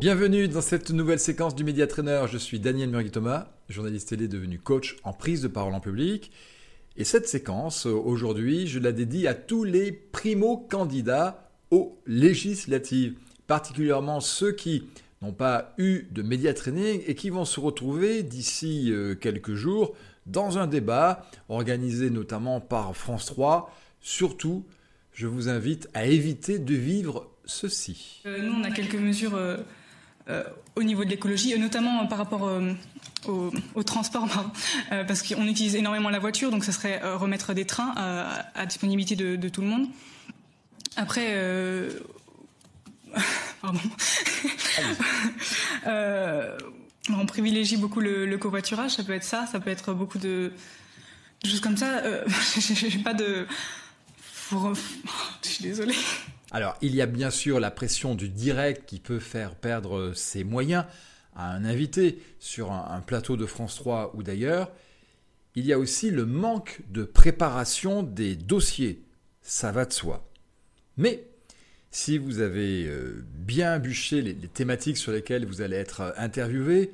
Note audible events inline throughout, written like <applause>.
Bienvenue dans cette nouvelle séquence du Média Trainer. Je suis Daniel Murgui-Thomas, journaliste télé devenu coach en prise de parole en public. Et cette séquence, aujourd'hui, je la dédie à tous les primo-candidats aux législatives, particulièrement ceux qui n'ont pas eu de média training et qui vont se retrouver d'ici euh, quelques jours dans un débat organisé notamment par France 3. Surtout, je vous invite à éviter de vivre ceci. Euh, nous, on a quelques mesures euh, au niveau de l'écologie, notamment par rapport au, transport, <laughs> parce qu'on utilise énormément la voiture, donc ce serait remettre des trains à, disponibilité de, de, tout le monde. Après, <laughs> pardon. <laughs> Euh, on privilégie beaucoup le, covoiturage, ça peut être ça, ça peut être beaucoup de, choses comme ça. Euh, J'ai pas de. Je suis désolée. Alors, il y a bien sûr la pression du direct qui peut faire perdre ses moyens à un invité sur un plateau de France 3 ou d'ailleurs. Il y a aussi le manque de préparation des dossiers. Ça va de soi. Mais si vous avez euh, bien bûché les, thématiques sur lesquelles vous allez être euh, interviewé,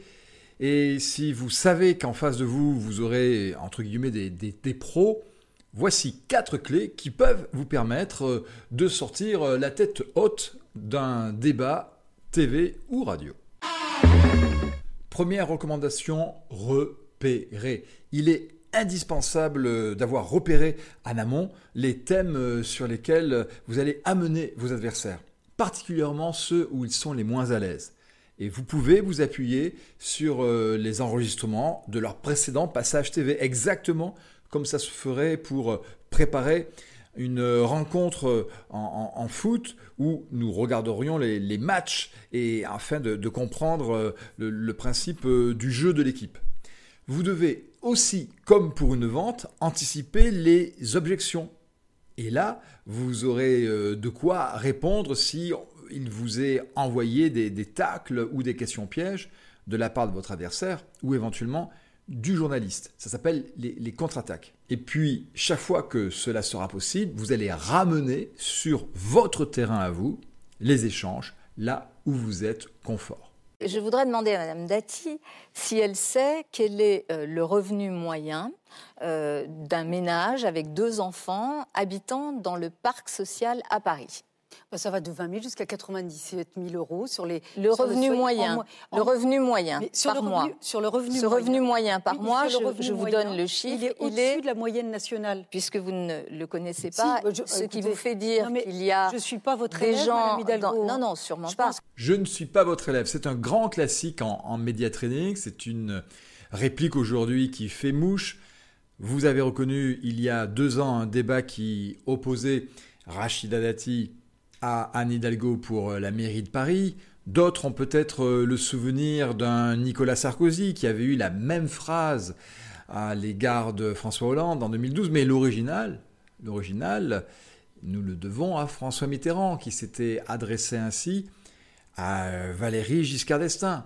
et si vous savez qu'en face de vous, vous aurez, entre guillemets, des, des, pros, voici quatre clés qui peuvent vous permettre euh, de sortir la tête haute d'un débat TV ou radio. Première recommandation, repérer. Il est indispensable d'avoir repéré en amont les thèmes euh, sur lesquels vous allez amener vos adversaires, particulièrement ceux où ils sont les moins à l'aise. Et vous pouvez vous appuyer sur euh, les enregistrements de leurs précédents passages TV, exactement comme ça se ferait pour euh, préparer une rencontre en, foot où nous regarderions les, matchs et afin de, comprendre le principe du jeu de l'équipe. Vous devez aussi, comme pour une vente, anticiper les objections. Et là, vous aurez euh, de quoi répondre si il vous est envoyé des, tacles ou des questions pièges de la part de votre adversaire ou éventuellement du journaliste. Ça s'appelle les, contre-attaques. Et puis, chaque fois que cela sera possible, vous allez ramener sur votre terrain à vous les échanges là où vous êtes confort. Je voudrais demander à Madame Dati si elle sait quel est euh, le revenu moyen euh, d'un ménage avec deux enfants habitant dans le parc social à Paris. Bah, ça va de 20 000 jusqu'à 97 000 euros sur les. Le revenu moyen. le revenu moyen sur par le mois. Sur le revenu. Ce moyen. revenu moyen par mois, je, vous donne le chiffre. Il est au-dessus de la moyenne nationale. Puisque vous ne le connaissez pas, ce qui vous fait dire qu'il y a. Je suis pas votre des élève, gens. non, non, sûrement pas. Je ne suis pas votre élève. C'est un grand classique en, en média training. C'est une réplique aujourd'hui qui fait mouche. Vous avez reconnu il y a deux ans un débat qui opposait Rachida Dati à Anne Hidalgo pour euh, la mairie de Paris. D'autres ont peut-être euh, le souvenir d'un Nicolas Sarkozy qui avait eu la même phrase à l'égard de François Hollande en 2012, mais l'original, l'original, nous le devons à François Mitterrand qui s'était adressé ainsi à Valérie Giscard d'Estaing.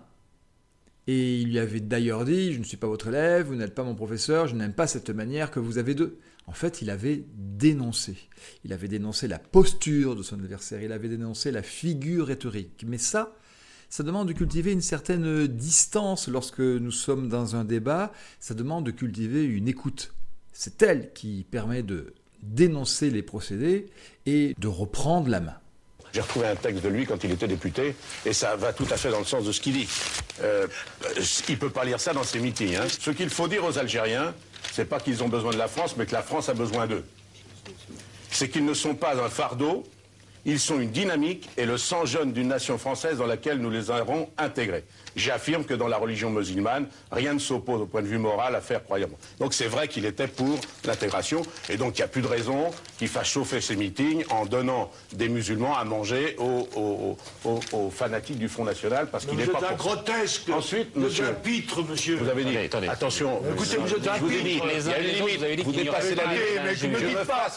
Et il lui avait d'ailleurs dit, je ne suis pas votre élève, vous n'êtes pas mon professeur, je n'aime pas cette manière que vous avez d'eux. En fait, il avait dénoncé. Il avait dénoncé la posture de son adversaire, il avait dénoncé la figure rhétorique. Mais ça, ça demande de cultiver une certaine distance lorsque nous sommes dans un débat, ça demande de cultiver une écoute. C'est elle qui permet de dénoncer les procédés et de reprendre la main. J'ai retrouvé un texte de lui quand il était député, et ça va tout à fait dans le sens de ce qu'il dit. Euh, il ne peut pas lire ça dans ses meetings. Hein. Ce qu'il faut dire aux Algériens, c'est pas qu'ils ont besoin de la France, mais que la France a besoin d'eux. C'est qu'ils ne sont pas un fardeau, ils sont une dynamique et le sang jeune d'une nation française dans laquelle nous les aurons intégrés. J'affirme que dans la religion musulmane, rien ne s'oppose au point de vue moral à faire croyant. Donc c'est vrai qu'il était pour l'intégration, et donc il n'y a plus de raison qu'il fasse chauffer ses meetings en donnant des musulmans à manger aux, fanatiques du Front National, parce qu'il n'est pas un grotesque. Ensuite, monsieur, un pitre, monsieur. Vous avez dit, attention, écoutez, vous êtes un vous dit, il y a une limite, vous dépassez la limite. Mais je ne dites pas,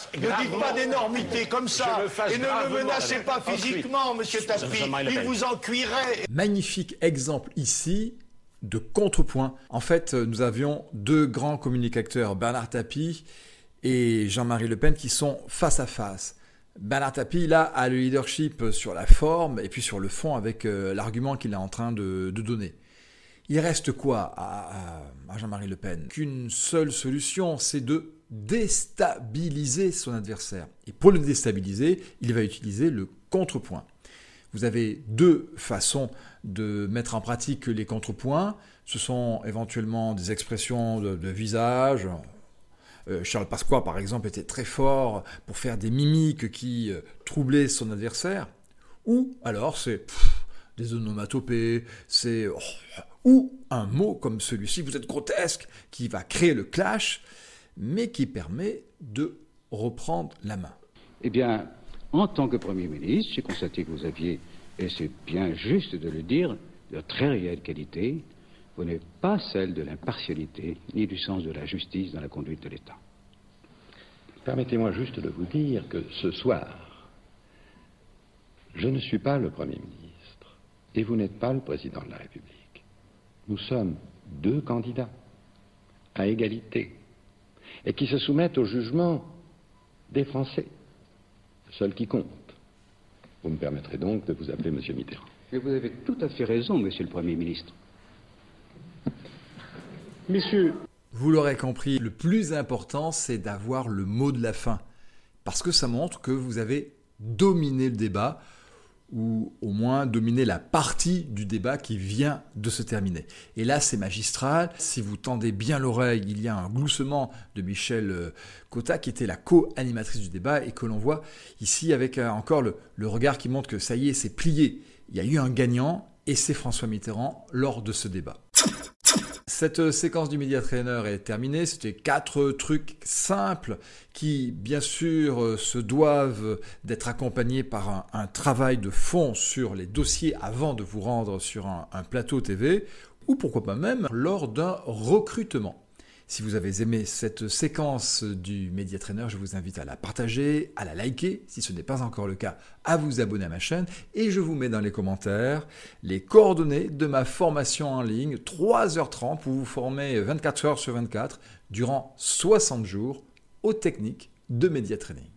pas d'énormité comme ça, et ne me menacez pas physiquement, monsieur Tapi, il vous en cuirait. Magnifique exemple ici de contrepoint. En fait, nous avions deux grands communicateurs, Bernard Tapie et Jean-Marie Le Pen, qui sont face à face. Bernard Tapie, là, a le leadership sur la forme et puis sur le fond avec euh, l'argument qu'il est en train de, donner. Il reste quoi à, à Jean-Marie Le Pen? Qu'une seule solution, c'est de déstabiliser son adversaire. Et pour le déstabiliser, il va utiliser le contrepoint. Vous avez deux façons de mettre en pratique les contrepoints. Ce sont éventuellement des expressions de, visage. Euh, Charles Pasqua, par exemple, était très fort pour faire des mimiques qui euh, troublaient son adversaire. Ou alors c'est des onomatopées, c'est oh, ou un mot comme celui-ci, vous êtes grotesque, qui va créer le clash, mais qui permet de reprendre la main. Eh bien, en tant que Premier ministre, j'ai constaté que vous aviez, et c'est bien juste de le dire, de très réelles qualités. Vous n'êtes pas celle de l'impartialité ni du sens de la justice dans la conduite de l'État. Permettez-moi juste de vous dire que ce soir, je ne suis pas le Premier ministre et vous n'êtes pas le Président de la République. Nous sommes deux candidats à égalité et qui se soumettent au jugement des Français seul qui compte. Vous me permettrez donc de vous appeler Monsieur Mitterrand. Mais vous avez tout à fait raison, Monsieur le Premier ministre. Messieurs. Vous l'aurez compris, le plus important, c'est d'avoir le mot de la fin. Parce que ça montre que vous avez dominé le débat ou au moins dominer la partie du débat qui vient de se terminer. Et là, c'est magistral. Si vous tendez bien l'oreille, il y a un gloussement de Michel euh, Cotta, qui était la co-animatrice du débat, et que l'on voit ici avec euh, encore le, le regard qui montre que ça y est, c'est plié. Il y a eu un gagnant, et c'est François Mitterrand lors de ce débat. Cette euh, séquence du Media Trainer est terminée. C'était quatre trucs simples qui, bien sûr, euh, se doivent d'être accompagnés par un, travail de fond sur les dossiers avant de vous rendre sur un plateau TV ou pourquoi pas même lors d'un recrutement. Si vous avez aimé cette séquence du Media Trainer, je vous invite à la partager, à la liker, si ce n'est pas encore le cas, à vous abonner à ma chaîne et je vous mets dans les commentaires les coordonnées de ma formation en ligne 3h30 pour vous former 24 heures sur 24 durant 60 jours aux techniques de Media Training.